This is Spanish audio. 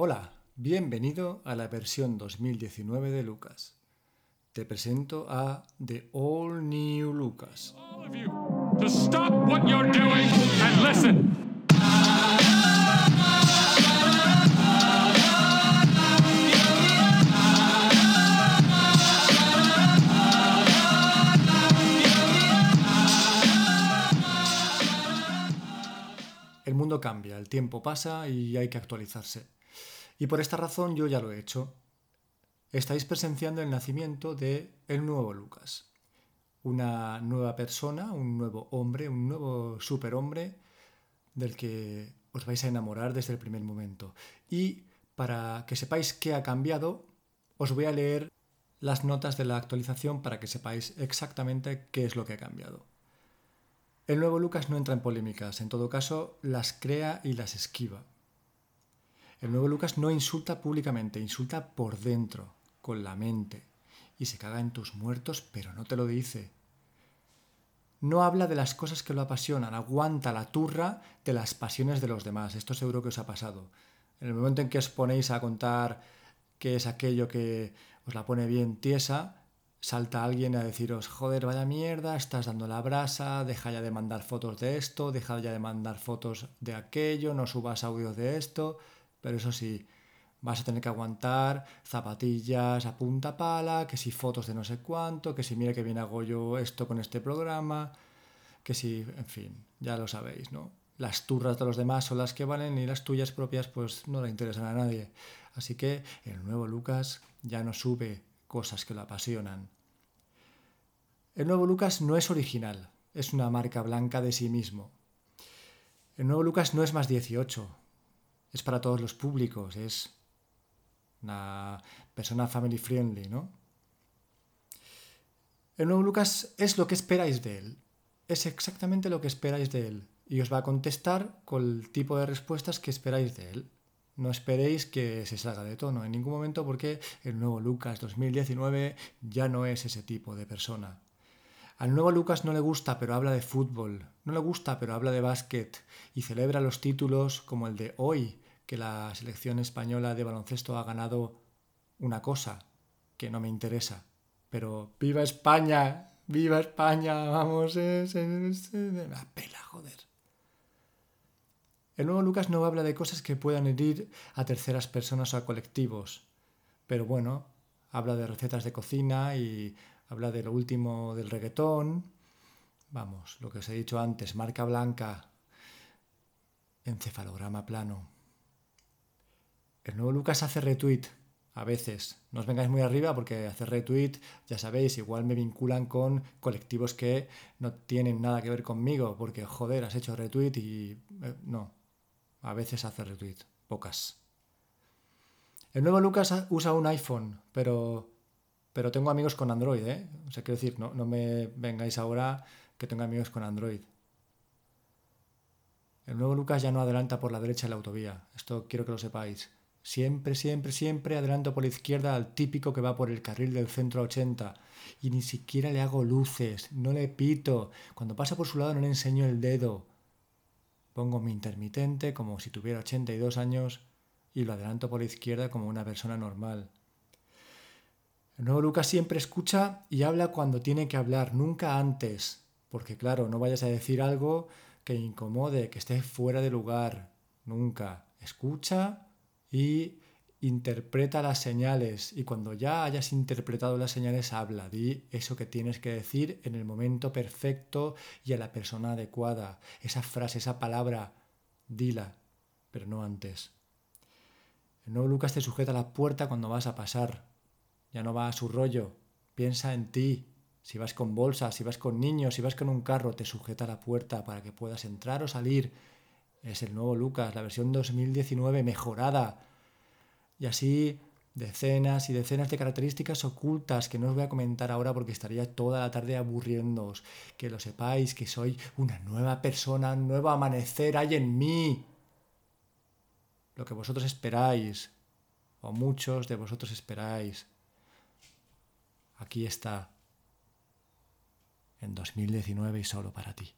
Hola, bienvenido a la versión 2019 de Lucas. Te presento a The All New Lucas. El mundo cambia, el tiempo pasa y hay que actualizarse. Y por esta razón yo ya lo he hecho. Estáis presenciando el nacimiento de el nuevo Lucas. Una nueva persona, un nuevo hombre, un nuevo superhombre del que os vais a enamorar desde el primer momento. Y para que sepáis qué ha cambiado, os voy a leer las notas de la actualización para que sepáis exactamente qué es lo que ha cambiado. El nuevo Lucas no entra en polémicas, en todo caso las crea y las esquiva. El nuevo Lucas no insulta públicamente, insulta por dentro, con la mente, y se caga en tus muertos, pero no te lo dice. No habla de las cosas que lo apasionan, aguanta la turra de las pasiones de los demás. Esto seguro que os ha pasado. En el momento en que os ponéis a contar qué es aquello que os la pone bien tiesa, salta alguien a deciros, joder, vaya mierda, estás dando la brasa, deja ya de mandar fotos de esto, deja ya de mandar fotos de aquello, no subas audios de esto, pero eso sí, vas a tener que aguantar zapatillas a punta pala, que si fotos de no sé cuánto, que si mira que bien hago yo esto con este programa, que si, en fin, ya lo sabéis, ¿no? Las turras de los demás son las que valen y las tuyas propias pues no le interesan a nadie. Así que el nuevo Lucas ya no sube cosas que lo apasionan. El nuevo Lucas no es original, es una marca blanca de sí mismo. El nuevo Lucas no es más 18, es para todos los públicos, es una persona family friendly, ¿no? El nuevo Lucas es lo que esperáis de él, es exactamente lo que esperáis de él y os va a contestar con el tipo de respuestas que esperáis de él. No esperéis que se salga de tono en ningún momento porque el nuevo Lucas 2019 ya no es ese tipo de persona. Al nuevo Lucas no le gusta pero habla de fútbol, no le gusta pero habla de básquet y celebra los títulos como el de hoy, que la selección española de baloncesto ha ganado una cosa que no me interesa. Pero ¡viva España! ¡Viva España! Vamos, es, es, es, la pela, joder. El nuevo Lucas no habla de cosas que puedan herir a terceras personas o a colectivos, pero bueno, habla de recetas de cocina y habla de lo último del reggaetón. Vamos, lo que os he dicho antes, marca blanca, encefalograma plano. El nuevo Lucas hace retweet, a veces. No os vengáis muy arriba porque hacer retweet, ya sabéis, igual me vinculan con colectivos que no tienen nada que ver conmigo, porque joder, has hecho retweet y... Eh, no, a veces hace retweet, pocas. El nuevo Lucas usa un iPhone, pero, pero tengo amigos con Android, ¿eh? O sea, quiero decir, no, no me vengáis ahora que tengo amigos con Android. El nuevo Lucas ya no adelanta por la derecha en la autovía. Esto quiero que lo sepáis. Siempre, siempre, siempre adelanto por la izquierda al típico que va por el carril del centro 80. Y ni siquiera le hago luces, no le pito. Cuando pasa por su lado no le enseño el dedo. Pongo mi intermitente como si tuviera 82 años y lo adelanto por la izquierda como una persona normal. El nuevo Lucas siempre escucha y habla cuando tiene que hablar, nunca antes. Porque claro, no vayas a decir algo que incomode, que esté fuera de lugar. Nunca. Escucha y interpreta las señales y cuando ya hayas interpretado las señales habla, di eso que tienes que decir en el momento perfecto y a la persona adecuada. Esa frase, esa palabra, dila, pero no antes. El nuevo Lucas te sujeta a la puerta cuando vas a pasar. Ya no va a su rollo. Piensa en ti. Si vas con bolsas, si vas con niños, si vas con un carro, te sujeta la puerta para que puedas entrar o salir. Es el nuevo Lucas, la versión 2019 mejorada. Y así decenas y decenas de características ocultas que no os voy a comentar ahora porque estaría toda la tarde aburriéndoos. Que lo sepáis, que soy una nueva persona, un nuevo amanecer hay en mí. Lo que vosotros esperáis, o muchos de vosotros esperáis. Aquí está, en 2019 y solo para ti.